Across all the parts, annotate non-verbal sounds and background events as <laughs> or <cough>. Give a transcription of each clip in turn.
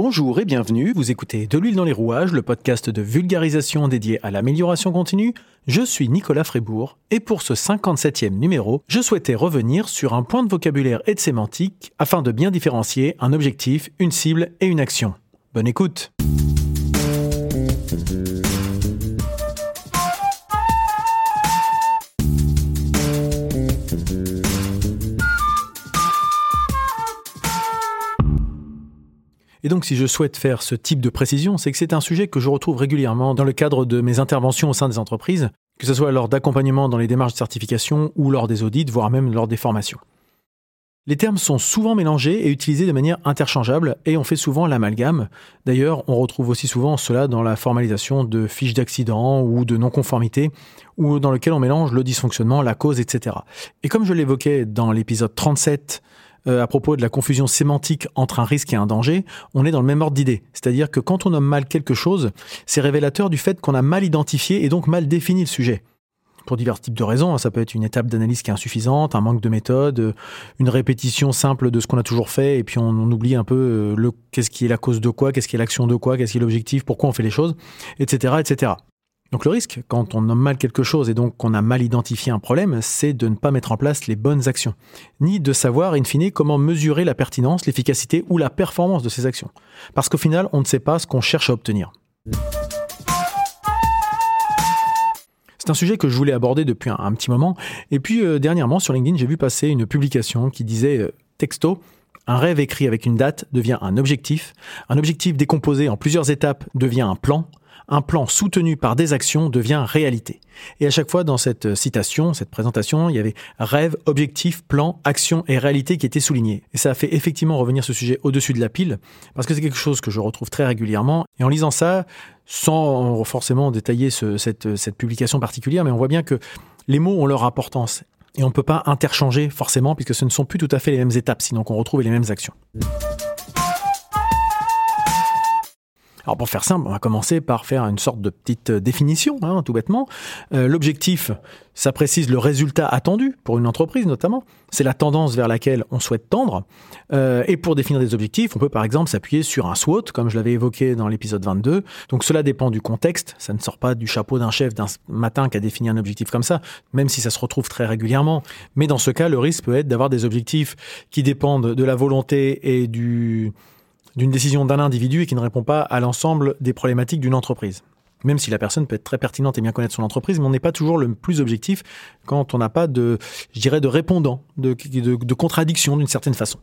Bonjour et bienvenue, vous écoutez De l'huile dans les rouages, le podcast de vulgarisation dédié à l'amélioration continue. Je suis Nicolas Frébourg et pour ce 57e numéro, je souhaitais revenir sur un point de vocabulaire et de sémantique afin de bien différencier un objectif, une cible et une action. Bonne écoute Et donc si je souhaite faire ce type de précision, c'est que c'est un sujet que je retrouve régulièrement dans le cadre de mes interventions au sein des entreprises, que ce soit lors d'accompagnement dans les démarches de certification ou lors des audits, voire même lors des formations. Les termes sont souvent mélangés et utilisés de manière interchangeable et on fait souvent l'amalgame. D'ailleurs, on retrouve aussi souvent cela dans la formalisation de fiches d'accident ou de non-conformité, ou dans lequel on mélange le dysfonctionnement, la cause, etc. Et comme je l'évoquais dans l'épisode 37 euh, à propos de la confusion sémantique entre un risque et un danger, on est dans le même ordre d'idée. C'est-à-dire que quand on nomme mal quelque chose, c'est révélateur du fait qu'on a mal identifié et donc mal défini le sujet. Pour divers types de raisons, hein, ça peut être une étape d'analyse qui est insuffisante, un manque de méthode, une répétition simple de ce qu'on a toujours fait, et puis on, on oublie un peu euh, le qu'est-ce qui est la cause de quoi, qu'est-ce qui est l'action de quoi, qu'est-ce qui est l'objectif, pourquoi on fait les choses, etc., etc. Donc le risque, quand on nomme mal quelque chose et donc qu'on a mal identifié un problème, c'est de ne pas mettre en place les bonnes actions, ni de savoir, in fine, comment mesurer la pertinence, l'efficacité ou la performance de ces actions. Parce qu'au final, on ne sait pas ce qu'on cherche à obtenir. C'est un sujet que je voulais aborder depuis un, petit moment, et puis euh, dernièrement sur LinkedIn, j'ai vu passer une publication qui disait euh, texto, un rêve écrit avec une date devient un objectif, un objectif décomposé en plusieurs étapes devient un plan, un plan soutenu par des actions devient réalité. Et à chaque fois dans cette citation, cette présentation, il y avait rêve, objectif, plan, action et réalité qui étaient soulignés. Et ça a fait effectivement revenir ce sujet au-dessus de la pile, parce que c'est quelque chose que je retrouve très régulièrement. Et en lisant ça, sans forcément détailler cette, cette publication particulière, mais on voit bien que les mots ont leur importance. Et on ne peut pas interchanger forcément, puisque ce ne sont plus tout à fait les mêmes étapes, sinon qu'on retrouve les mêmes actions. Alors pour faire simple, on va commencer par faire une sorte de petite euh, définition, hein, tout bêtement. Euh, l'objectif, ça précise le résultat attendu pour une entreprise notamment. C'est la tendance vers laquelle on souhaite tendre. Euh, et pour définir des objectifs, on peut par exemple s'appuyer sur un SWOT, comme je l'avais évoqué dans l'épisode 22. Donc cela dépend du contexte. Ça ne sort pas du chapeau d'un chef d'un matin qui a défini un objectif comme ça, même si ça se retrouve très régulièrement. Mais dans ce cas, le risque peut être d'avoir des objectifs qui dépendent de la volonté et du d'une décision d'un individu et qui ne répond pas à l'ensemble des problématiques d'une entreprise. Même si la personne peut être très pertinente et bien connaître son entreprise, mais on n'est pas toujours le plus objectif quand on n'a pas de, je de répondant, de, de, contradiction d'une certaine façon.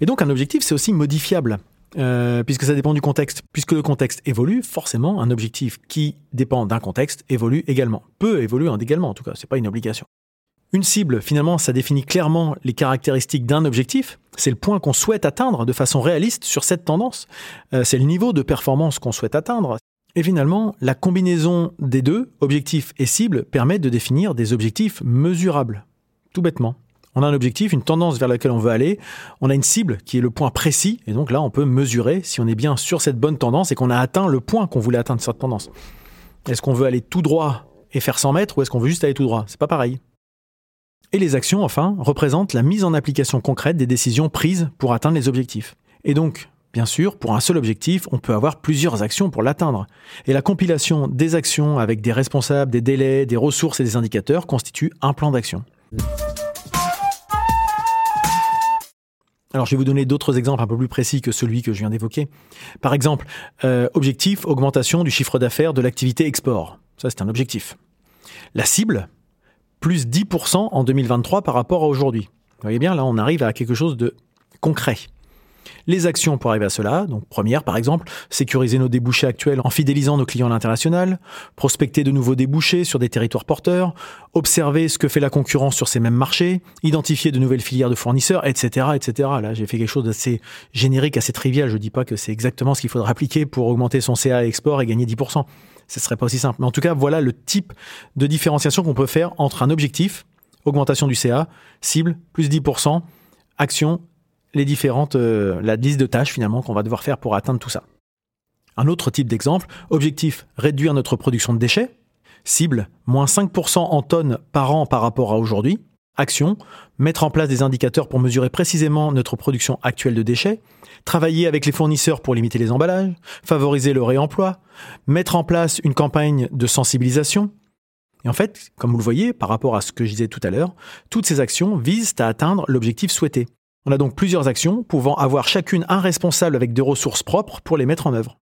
Et donc un objectif, c'est aussi modifiable. Euh, puisque ça dépend du contexte. Puisque le contexte évolue, forcément, un objectif qui dépend d'un contexte évolue également. Peut évoluer également, en tout cas, c'est pas une obligation. Une cible, finalement, ça définit clairement les caractéristiques d'un objectif. C'est le point qu'on souhaite atteindre de façon réaliste sur cette tendance. Euh, c'est le niveau de performance qu'on souhaite atteindre. Et finalement, la combinaison des deux, objectif et cible, permet de définir des objectifs mesurables. Tout bêtement. On a un objectif, une tendance vers laquelle on veut aller. On a une cible qui est le point précis. Et donc là, on peut mesurer si on est bien sur cette bonne tendance et qu'on a atteint le point qu'on voulait atteindre cette tendance. Est-ce qu'on veut aller tout droit et faire 100 mètres ou est-ce qu'on veut juste aller tout droit? C'est pas pareil. Et les actions, enfin, représentent la mise en application concrète des décisions prises pour atteindre les objectifs. Et donc, bien sûr, pour un seul objectif, on peut avoir plusieurs actions pour l'atteindre. Et la compilation des actions avec des responsables, des délais, des ressources et des indicateurs constitue un plan d'action. Alors je vais vous donner d'autres exemples un peu plus précis que celui que je viens d'évoquer. Par exemple, euh, objectif, augmentation du chiffre d'affaires de l'activité export. Ça c'est un objectif. La cible, plus 10% en 2023 par rapport à aujourd'hui. Vous voyez bien, là, on arrive à quelque chose de concret. Les actions pour arriver à cela, donc première par exemple, sécuriser nos débouchés actuels en fidélisant nos clients à l'international, prospecter de nouveaux débouchés sur des territoires porteurs, observer ce que fait la concurrence sur ces mêmes marchés, identifier de nouvelles filières de fournisseurs, etc. etc. Là, j'ai fait quelque chose d'assez générique, assez trivial. Je ne dis pas que c'est exactement ce qu'il faudra appliquer pour augmenter son CA export et gagner 10% ce serait pas aussi simple. Mais en tout cas, voilà le type de différenciation qu'on peut faire entre un objectif, augmentation du CA, cible, plus 10%, action, les différentes, euh, la liste de tâches finalement qu'on va devoir faire pour atteindre tout ça. Un autre type d'exemple, objectif, réduire notre production de déchets, cible, moins 5% en tonnes par an par rapport à aujourd'hui, action, mettre en place des indicateurs pour mesurer précisément notre production actuelle de déchets, travailler avec les fournisseurs pour limiter les emballages, favoriser le réemploi, mettre en place une campagne de sensibilisation. Et en fait, comme vous le voyez, par rapport à ce que je disais tout à l'heure, toutes ces actions visent à atteindre l'objectif souhaité. On a donc plusieurs actions pouvant avoir chacune un responsable avec des ressources propres pour les mettre en œuvre.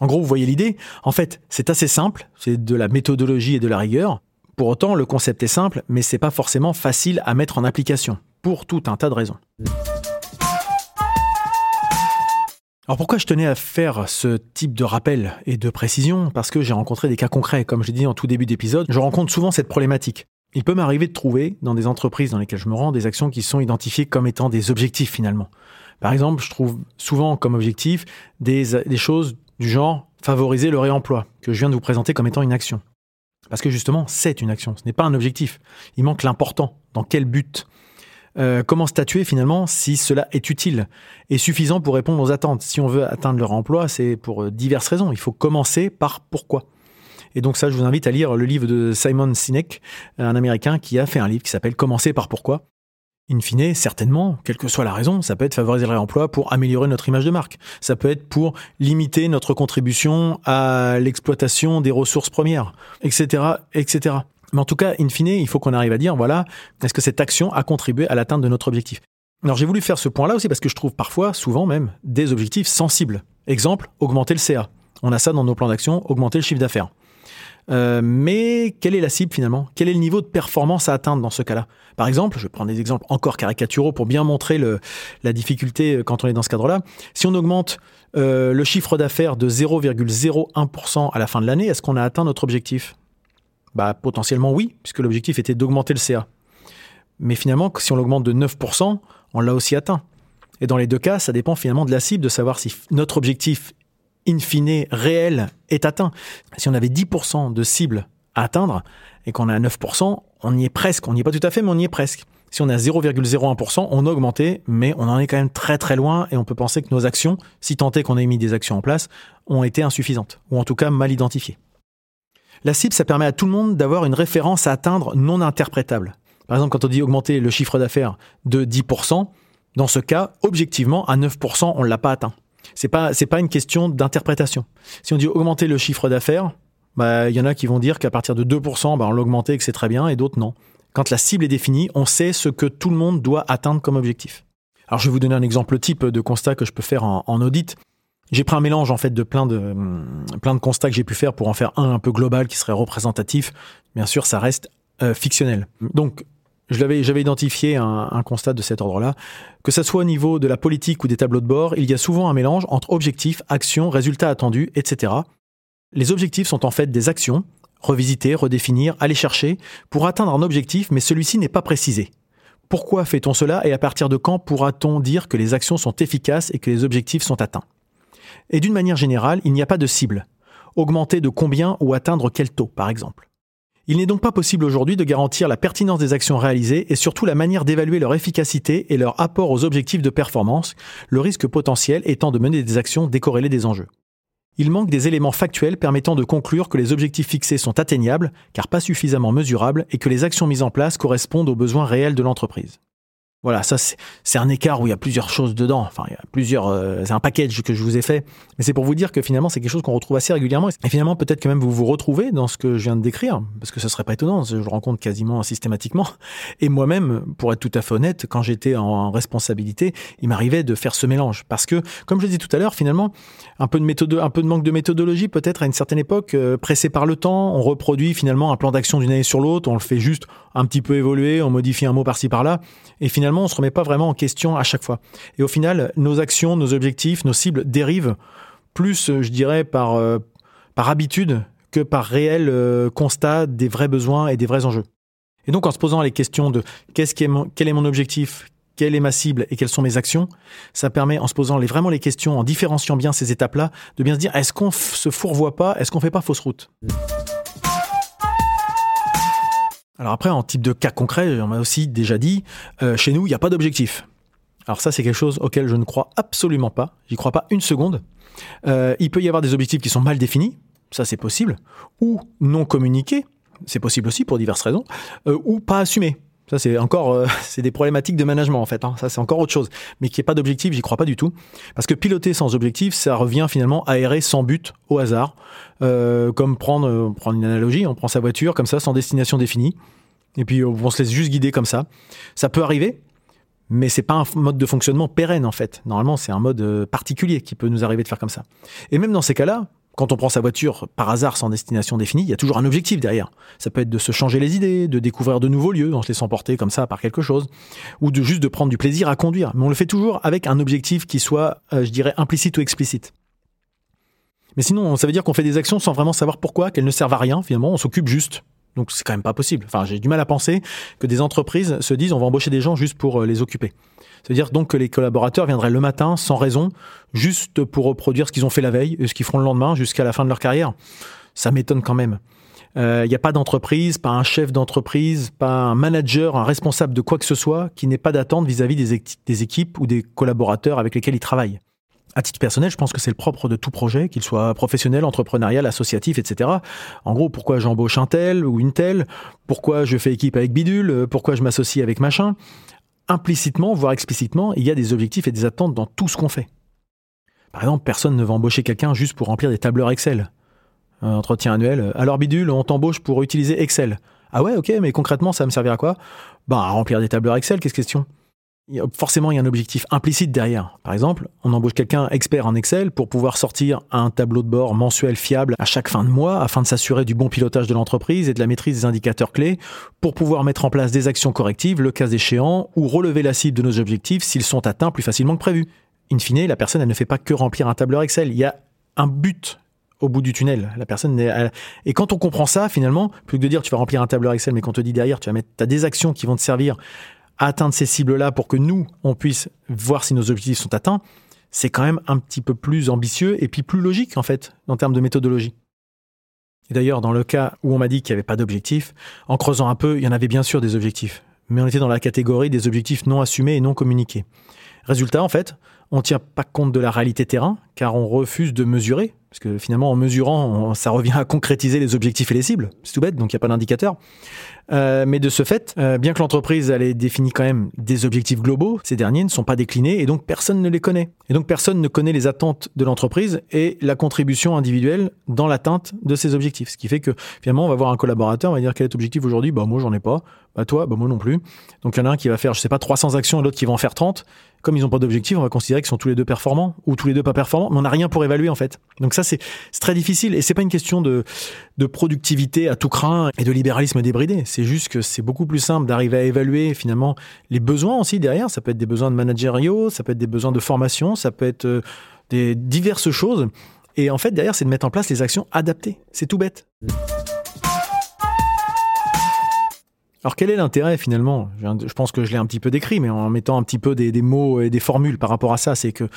En gros, vous voyez l'idée En fait, c'est assez simple, c'est de la méthodologie et de la rigueur. Pour autant, le concept est simple, mais c'est pas forcément facile à mettre en application, pour tout un tas de raisons. Alors pourquoi je tenais à faire ce type de rappel et de précision? Parce que j'ai rencontré des cas concrets, comme je l'ai dit en tout début d'épisode, je rencontre souvent cette problématique. Il peut m'arriver de trouver, dans des entreprises dans lesquelles je me rends, des actions qui sont identifiées comme étant des objectifs finalement. Par exemple, je trouve souvent comme objectif des, choses du genre favoriser le réemploi, que je viens de vous présenter comme étant une action. Parce que justement, c'est une action, ce n'est pas un objectif. Il manque l'important. Dans quel but? Euh, Comment statuer finalement si cela est utile et suffisant pour répondre aux attentes? Si on veut atteindre le réemploi, c'est pour euh, diverses raisons. Il faut commencer par pourquoi. Et donc ça, je vous invite à lire le livre de Simon Sinek, un Américain qui a fait un livre qui s'appelle Commencer par pourquoi. In fine, certainement, quelle que soit la raison, ça peut être favoriser le réemploi pour améliorer notre image de marque. Ça peut être pour limiter notre contribution à l'exploitation des ressources premières, etc., etc. Mais en tout cas, in fine, il faut qu'on arrive à dire, voilà, est-ce que cette action a contribué à l'atteinte de notre objectif? Alors j'ai voulu faire ce point-là aussi parce que je trouve parfois, souvent même, des objectifs sensibles. Exemple, augmenter le CA. On a ça dans nos plans d'action, augmenter le chiffre d'affaires. Euh, mais quelle est la cible finalement? Quel est le niveau de performance à atteindre dans ce cas-là? Par exemple, je vais prendre des exemples encore caricaturaux pour bien montrer la difficulté euh, quand on est dans ce cadre-là. Si on augmente euh, le chiffre d'affaires de 0,01% à la fin de l'année, est-ce qu'on a atteint notre objectif? Bah, Potentiellement oui, puisque l'objectif était d'augmenter le CA. Mais finalement, si on l'augmente de 9%, on l'a aussi atteint. Et dans les deux cas, ça dépend finalement de la cible, de savoir si notre objectif in fine réel est atteint. Si on avait 10% de cible à atteindre et qu'on est à 9%, on y est presque. On n'y est pas tout à fait, mais on y est presque. Si on est à 0,01%, on a augmenté, mais on en est quand même très très loin et on peut penser que nos actions, si tant est qu'on ait mis des actions en place, ont été insuffisantes, ou en tout cas mal identifiées. La cible, ça permet à tout le monde d'avoir une référence à atteindre non interprétable. Par exemple, quand on dit augmenter le chiffre d'affaires de 10%, dans ce cas, objectivement, à 9%, on ne l'a pas atteint. C'est pas c'est pas une question d'interprétation. Si on dit augmenter le chiffre d'affaires, bah il y en a qui vont dire qu'à partir de 2%, bah, on l'augmenter et que c'est très bien, et d'autres non. Quand la cible est définie, on sait ce que tout le monde doit atteindre comme objectif. Alors je vais vous donner un exemple type de constat que je peux faire en, audit. J'ai pris un mélange en fait de plein de plein de constats que j'ai pu faire pour en faire un un peu global qui serait représentatif. Bien sûr, ça reste euh, fictionnel. Donc j'avais identifié un, constat de cet ordre-là. Que ce soit au niveau de la politique ou des tableaux de bord, il y a souvent un mélange entre objectifs, actions, résultats attendus, etc. Les objectifs sont en fait des actions, revisiter, redéfinir, aller chercher, pour atteindre un objectif, mais celui-ci n'est pas précisé. Pourquoi fait-on cela et à partir de quand pourra-t-on dire que les actions sont efficaces et que les objectifs sont atteints? Et d'une manière générale, il n'y a pas de cible. Augmenter de combien ou atteindre quel taux, par exemple. Il n'est donc pas possible aujourd'hui de garantir la pertinence des actions réalisées et surtout la manière d'évaluer leur efficacité et leur apport aux objectifs de performance, le risque potentiel étant de mener des actions décorrélées des enjeux. Il manque des éléments factuels permettant de conclure que les objectifs fixés sont atteignables, car pas suffisamment mesurables, et que les actions mises en place correspondent aux besoins réels de l'entreprise. Voilà, ça c'est un écart où il y a plusieurs choses dedans. Enfin, il y a plusieurs, euh, c'est un package que je vous ai fait. Mais c'est pour vous dire que finalement c'est quelque chose qu'on retrouve assez régulièrement. Et finalement peut-être que même vous vous retrouvez dans ce que je viens de décrire, parce que ce serait pas étonnant. Je le rencontre quasiment systématiquement. <laughs> Et moi-même, pour être tout à fait honnête, quand j'étais en responsabilité, il m'arrivait de faire ce mélange, parce que comme je l'ai dit tout à l'heure, finalement, un peu de méthode, un peu de manque de méthodologie peut-être à une certaine époque, euh, pressé par le temps, on reproduit finalement un plan d'action d'une année sur l'autre, on le fait juste un petit peu évoluer, on modifie un mot par-ci par-là, et finalement on se remet pas vraiment en question à chaque fois. Et au final, nos actions, nos objectifs, nos cibles dérivent plus, je dirais, par, euh, par habitude que par réel euh, constat des vrais besoins et des vrais enjeux. Et donc en se posant les questions de qu'est-ce qui quel est mon objectif, quelle est ma cible et quelles sont mes actions, ça permet, en se posant les, vraiment les questions, en différenciant bien ces étapes-là, de bien se dire est-ce qu'on se fourvoie pas, est-ce qu'on fait pas fausse route? Alors après, en type de cas concret, on m'a aussi déjà dit, euh, chez nous, il n'y a pas d'objectif. Alors ça, c'est quelque chose auquel je ne crois absolument pas. J'y crois pas une seconde. Euh, il peut y avoir des objectifs qui sont mal définis, ça c'est possible, ou non communiqués, c'est possible aussi pour diverses raisons, euh, ou pas assumés. Ça, c'est encore, euh, <laughs> c'est des problématiques de management en fait. Hein. Ça, c'est encore autre chose. Mais qu'il n'y ait pas d'objectif, j'y crois pas du tout. Parce que piloter sans objectif, ça revient finalement à errer sans but, au hasard. Euh, comme prendre, euh, prendre une analogie, on prend sa voiture comme ça, sans destination définie. Et puis on se laisse juste guider comme ça. Ça peut arriver, mais c'est pas un mode de fonctionnement pérenne en fait. Normalement, c'est un mode particulier qui peut nous arriver de faire comme ça. Et même dans ces cas-là, quand on prend sa voiture par hasard sans destination définie, il y a toujours un objectif derrière. Ça peut être de se changer les idées, de découvrir de nouveaux lieux en se laissant porter comme ça par quelque chose, ou de juste de prendre du plaisir à conduire. Mais on le fait toujours avec un objectif qui soit, euh, je dirais, implicite ou explicite. Mais sinon, ça veut dire qu'on fait des actions sans vraiment savoir pourquoi, qu'elles ne servent à rien finalement, on s'occupe juste. Donc c'est quand même pas possible. Enfin, j'ai du mal à penser que des entreprises se disent on va embaucher des gens juste pour euh, les occuper. C'est-à-dire donc que les collaborateurs viendraient le matin sans raison, juste pour reproduire ce qu'ils ont fait la veille et ce qu'ils feront le lendemain jusqu'à la fin de leur carrière. Ça m'étonne quand même. Il euh, n'y a pas d'entreprise, pas un chef d'entreprise, pas un manager, un responsable de quoi que ce soit qui n'ait pas d'attente vis-à-vis des, des équipes ou des collaborateurs avec lesquels il travaille. À titre personnel, je pense que c'est le propre de tout projet, qu'il soit professionnel, entrepreneurial, associatif, etc. En gros, pourquoi j'embauche un tel ou une telle? Pourquoi je fais équipe avec bidule? Pourquoi je m'associe avec machin? Implicitement, voire explicitement, il y a des objectifs et des attentes dans tout ce qu'on fait. Par exemple, personne ne va embaucher quelqu'un juste pour remplir des tableurs Excel. Entretien annuel. Alors bidule, on t'embauche pour utiliser Excel. Ah ouais, ok, mais concrètement, ça va me servir à quoi? Bah, à remplir des tableurs Excel, qu'est-ce question? Forcément, il y a un objectif implicite derrière. Par exemple, on embauche quelqu'un expert en Excel pour pouvoir sortir un tableau de bord mensuel fiable à chaque fin de mois afin de s'assurer du bon pilotage de l'entreprise et de la maîtrise des indicateurs clés pour pouvoir mettre en place des actions correctives le cas échéant ou relever la cible de nos objectifs s'ils sont atteints plus facilement que prévu. In fine, la personne, elle ne fait pas que remplir un tableur Excel. Il y a un but au bout du tunnel. La personne et quand on comprend ça, finalement, plus que de dire tu vas remplir un tableur Excel, mais qu'on te dit derrière, tu vas mettre, as des actions qui vont te servir atteindre ces cibles-là pour que nous, on puisse voir si nos objectifs sont atteints, c'est quand même un petit peu plus ambitieux et puis plus logique, en fait, en termes de méthodologie. Et d'ailleurs, dans le cas où on m'a dit qu'il n'y avait pas d'objectif, en creusant un peu, il y en avait bien sûr des objectifs. Mais on était dans la catégorie des objectifs non assumés et non communiqués. Résultat, en fait, on ne tient pas compte de la réalité terrain, car on refuse de mesurer, parce que finalement, en mesurant, ça revient à concrétiser les objectifs et les cibles. C'est tout bête, donc il n'y a pas d'indicateur. Euh, mais de ce fait, euh, bien que l'entreprise ait défini quand même des objectifs globaux, ces derniers ne sont pas déclinés et donc personne ne les connaît. Et donc personne ne connaît les attentes de l'entreprise et la contribution individuelle dans l'atteinte de ces objectifs. Ce qui fait que finalement, on va voir un collaborateur, on va dire quel est l'objectif aujourd'hui? Bah moi j'en ai pas. Bah toi, bah moi non plus. Donc il y en a un qui va faire, je sais pas, 300 actions et l'autre qui va en faire 30 comme ils n'ont pas d'objectif, on va considérer qu'ils sont tous les deux performants ou tous les deux pas performants, mais on n'a rien pour évaluer en fait. Donc ça c'est très difficile et c'est pas une question de, productivité à tout craint et de libéralisme débridé. C'est juste que c'est beaucoup plus simple d'arriver à évaluer finalement les besoins aussi derrière. Ça peut être des besoins de managériaux, ça peut être des besoins de formation, ça peut être euh, des diverses choses. Et en fait derrière c'est de mettre en place les actions adaptées. C'est tout bête. Alors quel est l'intérêt finalement? Je pense que je l'ai un petit peu décrit, mais en mettant un petit peu des, mots et des formules par rapport à ça, c'est que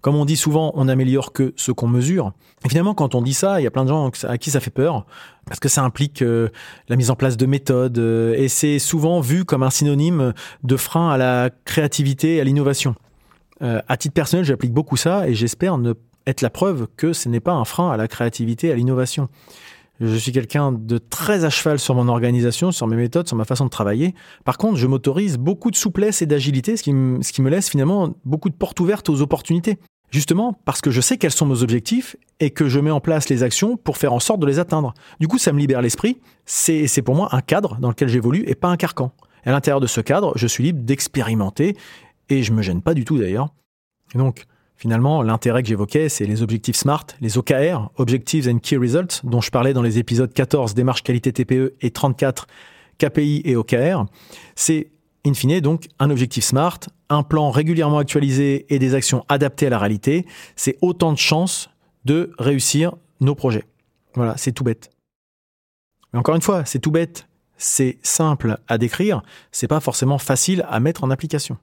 comme on dit souvent, on n'améliore que ce qu'on mesure. Et finalement, quand on dit ça, il y a plein de gens à qui ça fait peur, parce que ça implique euh, la mise en place de méthodes, euh, et c'est souvent vu comme un synonyme de frein à la créativité et à l'innovation. Euh, à titre personnel, j'applique beaucoup ça, et j'espère être la preuve que ce n'est pas un frein à la créativité et à l'innovation. Je suis quelqu'un de très à cheval sur mon organisation, sur mes méthodes, sur ma façon de travailler. Par contre, je m'autorise beaucoup de souplesse et d'agilité, ce qui, me laisse finalement beaucoup de portes ouvertes aux opportunités. Justement parce que je sais quels sont mes objectifs et que je mets en place les actions pour faire en sorte de les atteindre. Du coup, ça me libère l'esprit. C'est pour moi un cadre dans lequel j'évolue et pas un carcan. À l'intérieur de ce cadre, je suis libre d'expérimenter et je me gêne pas du tout d'ailleurs. donc, Finalement, l'intérêt que j'évoquais, c'est les objectifs SMART, les OKR, Objectives and Key Results, dont je parlais dans les épisodes 14 démarche qualité TPE et 34 KPI et OKR. C'est, in fine, donc un objectif SMART, un plan régulièrement actualisé et des actions adaptées à la réalité. C'est autant de chances de réussir nos projets. Voilà, c'est tout bête. Mais encore une fois, c'est tout bête. C'est simple à décrire, c'est pas forcément facile à mettre en application.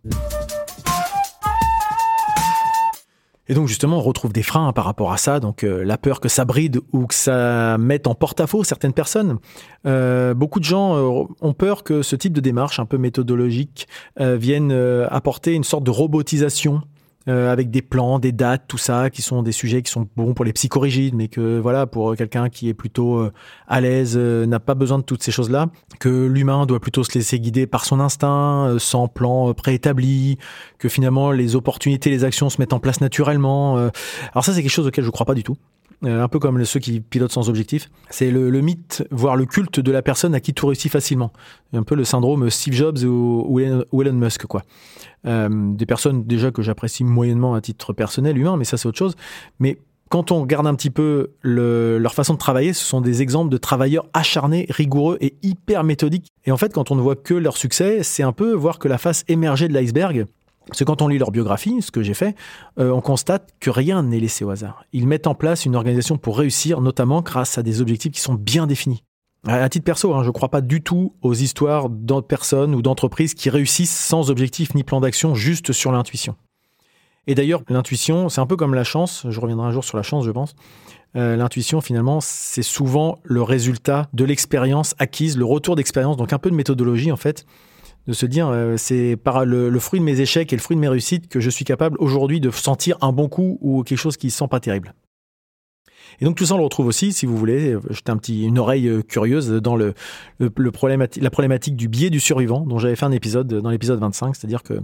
Et donc justement, on retrouve des freins par rapport à ça, donc euh, la peur que ça bride ou que ça mette en porte-à-faux certaines personnes. Euh, beaucoup de gens euh, ont peur que ce type de démarche un peu méthodologique vienne apporter une sorte de robotisation euh, avec des plans, des dates, tout ça, qui sont des sujets qui sont bons pour les psychorigides, mais que voilà, pour quelqu'un qui est plutôt euh, à l'aise, euh, n'a pas besoin de toutes ces choses-là, que l'humain doit plutôt se laisser guider par son instinct, sans plan préétabli, que finalement les opportunités, les actions se mettent en place naturellement. Alors ça, c'est quelque chose auquel je ne crois pas du tout. Un peu comme ceux qui pilotent sans objectif. C'est le, mythe, voire le culte de la personne à qui tout réussit facilement. Un peu le syndrome Steve Jobs ou Elon Musk, quoi. Euh, des personnes déjà que j'apprécie moyennement à titre personnel, humain, mais ça c'est autre chose. Mais quand on regarde un petit peu leur façon de travailler, ce sont des exemples de travailleurs acharnés, rigoureux et hyper méthodiques. Et en fait, quand on ne voit que leur succès, c'est un peu voir que la face émergée de l'iceberg. Parce quand on lit leur biographie, ce que j'ai fait, euh, on constate que rien n'est laissé au hasard. Ils mettent en place une organisation pour réussir, notamment grâce à des objectifs qui sont bien définis. À titre perso, hein, je ne crois pas du tout aux histoires de personnes ou d'entreprises qui réussissent sans objectif ni plan d'action, juste sur l'intuition. Et d'ailleurs, l'intuition, c'est un peu comme la chance, je reviendrai un jour sur la chance, je pense. Euh, l'intuition, finalement, c'est souvent le résultat de l'expérience acquise, le retour d'expérience, donc un peu de méthodologie, en fait, de se dire, euh, c'est par le, fruit de mes échecs et le fruit de mes réussites que je suis capable aujourd'hui de sentir un bon coup ou quelque chose qui ne sent pas terrible. Et donc tout ça, on le retrouve aussi, si vous voulez, euh, jeter un petit, une oreille euh, curieuse dans le, la problématique du biais du survivant, dont j'avais fait un épisode dans l'épisode 25, c'est-à-dire que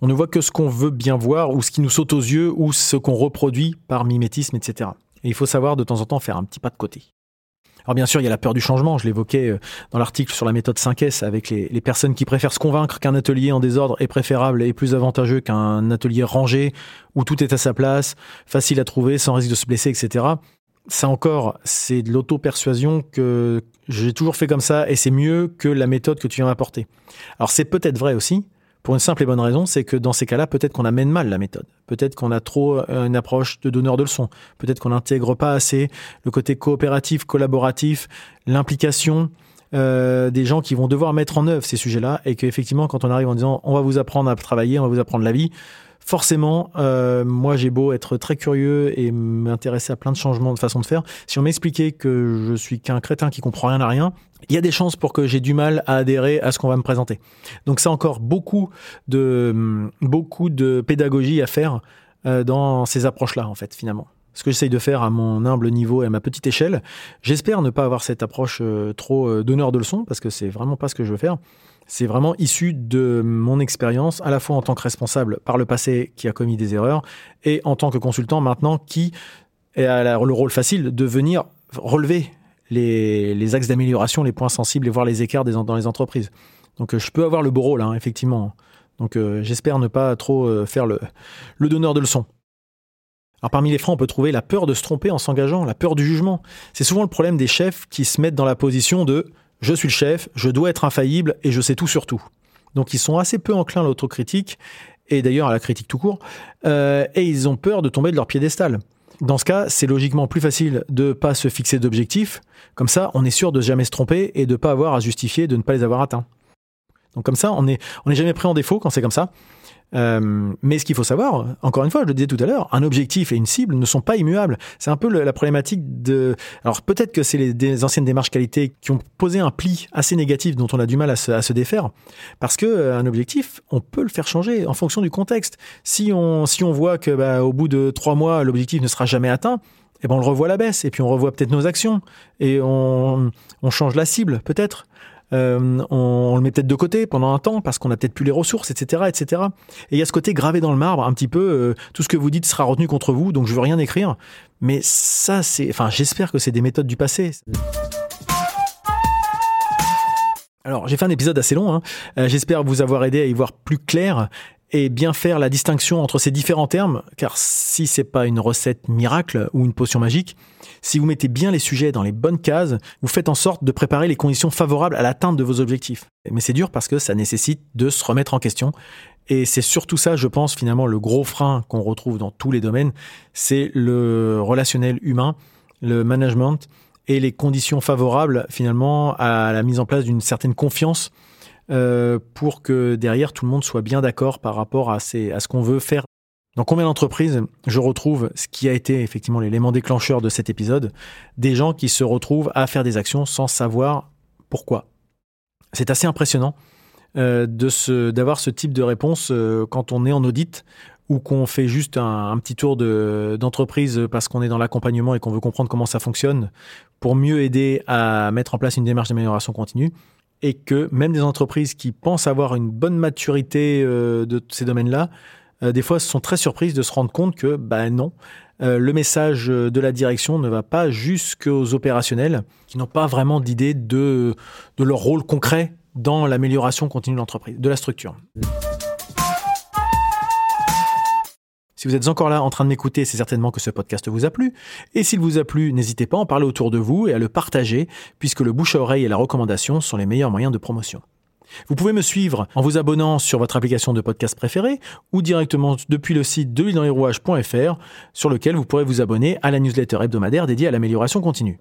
on ne voit que ce qu'on veut bien voir, ou ce qui nous saute aux yeux, ou ce qu'on reproduit par mimétisme, etc. Et il faut savoir de temps en temps faire un petit pas de côté. Alors bien sûr, il y a la peur du changement, je l'évoquais euh, dans l'article sur la méthode 5S, avec les, les personnes qui préfèrent se convaincre qu'un atelier en désordre est préférable et plus avantageux qu'un atelier rangé, où tout est à sa place, facile à trouver, sans risque de se blesser, etc ça encore, c'est de l'auto-persuasion que j'ai toujours fait comme ça et c'est mieux que la méthode que tu viens m'apporter. Alors c'est peut-être vrai aussi, pour une simple et bonne raison, c'est que dans ces cas-là, peut-être qu'on amène mal la méthode. Peut-être qu'on a trop euh, une approche de donneur de leçons. Peut-être qu'on n'intègre pas assez le côté coopératif, collaboratif, l'implication. Euh, des gens qui vont devoir mettre en œuvre ces sujets-là et qu'effectivement quand on arrive en disant on va vous apprendre à travailler, on va vous apprendre la vie, forcément, euh, moi j'ai beau être très curieux et m'intéresser à plein de changements de façon de faire, si on m'expliquait que je suis qu'un crétin qui comprend rien à rien, il y a des chances pour que j'ai du mal à adhérer à ce qu'on va me présenter. Donc c'est encore beaucoup de, beaucoup de pédagogie à faire euh, dans ces approches-là, en fait, finalement ce que j'essaye de faire à mon humble niveau et à ma petite échelle. J'espère ne pas avoir cette approche euh, trop donneur de leçons, parce que c'est vraiment pas ce que je veux faire. C'est vraiment issu de mon expérience, à la fois en tant que responsable par le passé qui a commis des erreurs, et en tant que consultant maintenant qui a le rôle facile de venir relever les, axes d'amélioration, les points sensibles et voir les écarts dans les entreprises. Donc euh, je peux avoir le beau rôle, hein, effectivement. Donc euh, j'espère ne pas trop euh, faire le, donneur de leçons. Alors parmi les freins, on peut trouver la peur de se tromper en s'engageant, la peur du jugement. C'est souvent le problème des chefs qui se mettent dans la position de je suis le chef, je dois être infaillible et je sais tout sur tout. Donc ils sont assez peu enclins à l'autocritique et d'ailleurs à la critique tout court, euh, et ils ont peur de tomber de leur piédestal. Dans ce cas, c'est logiquement plus facile de pas se fixer d'objectifs. Comme ça, on est sûr de jamais se tromper et de pas avoir à justifier de ne pas les avoir atteints. Donc comme ça, on n'est on jamais pris en défaut quand c'est comme ça. Euh, mais ce qu'il faut savoir, encore une fois, je le disais tout à l'heure, un objectif et une cible ne sont pas immuables. C'est un peu la problématique de. Alors peut-être que c'est les anciennes démarches qualité qui ont posé un pli assez négatif dont on a du mal à se, à se défaire, parce que euh, un objectif, on peut le faire changer en fonction du contexte. Si on si on voit que bah, au bout de trois mois l'objectif ne sera jamais atteint, eh ben on le revoit à la baisse et puis on revoit peut-être nos actions et on, on change la cible peut-être. Euh, on, le met peut-être de côté pendant un temps parce qu'on a peut-être plus les ressources, etc., etc. Et il y a ce côté gravé dans le marbre, un petit peu, euh, tout ce que vous dites sera retenu contre vous, donc je veux rien écrire. Mais ça, c'est, enfin, j'espère que c'est des méthodes du passé. Alors, j'ai fait un épisode assez long. Hein. Euh, j'espère vous avoir aidé à y voir plus clair et bien faire la distinction entre ces différents termes, car si c'est pas une recette miracle ou une potion magique, si vous mettez bien les sujets dans les bonnes cases, vous faites en sorte de préparer les conditions favorables à l'atteinte de vos objectifs. Mais c'est dur parce que ça nécessite de se remettre en question. Et c'est surtout ça, je pense, finalement, le gros frein qu'on retrouve dans tous les domaines, c'est le relationnel humain, le management et les conditions favorables, finalement, à la mise en place d'une certaine confiance euh, pour que derrière tout le monde soit bien d'accord par rapport à, ce qu'on veut faire. Dans combien d'entreprises je retrouve ce qui a été effectivement l'élément déclencheur de cet épisode, des gens qui se retrouvent à faire des actions sans savoir pourquoi. C'est assez impressionnant euh, d'avoir ce type de réponse euh, quand on est en audit ou qu'on fait juste un, petit tour d'entreprise parce qu'on est dans l'accompagnement et qu'on veut comprendre comment ça fonctionne pour mieux aider à mettre en place une démarche d'amélioration continue. Et que même des entreprises qui pensent avoir une bonne maturité euh, de ces domaines-là, euh, des fois sont très surprises de se rendre compte que, ben non, euh, le message de la direction ne va pas jusqu'aux opérationnels qui n'ont pas vraiment d'idée de, de leur rôle concret dans l'amélioration continue de l'entreprise, de la structure. Si vous êtes encore là en train de m'écouter, c'est certainement que ce podcast vous a plu. Et s'il vous a plu, n'hésitez pas à en parler autour de vous et à le partager, puisque le bouche à oreille et la recommandation sont les meilleurs moyens de promotion. Vous pouvez me suivre en vous abonnant sur votre application de podcast préférée ou directement depuis le site de sur lequel vous pourrez vous abonner à la newsletter hebdomadaire dédiée à l'amélioration continue.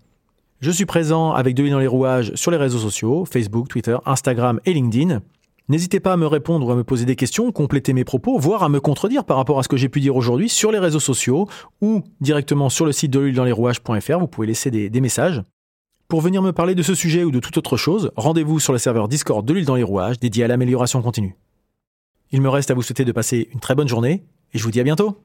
Je suis présent avec De dans les rouages sur les réseaux sociaux, Facebook, Twitter, Instagram et LinkedIn. N'hésitez pas à me répondre ou à me poser des questions, compléter mes propos, voire à me contredire par rapport à ce que j'ai pu dire aujourd'hui sur les réseaux sociaux ou directement sur le site de l'huile dans les rouages.fr. Vous pouvez laisser des, des, messages. Pour venir me parler de ce sujet ou de toute autre chose, rendez-vous sur le serveur Discord de l'huile dans les rouages dédié à l'amélioration continue. Il me reste à vous souhaiter de passer une très bonne journée et je vous dis à bientôt.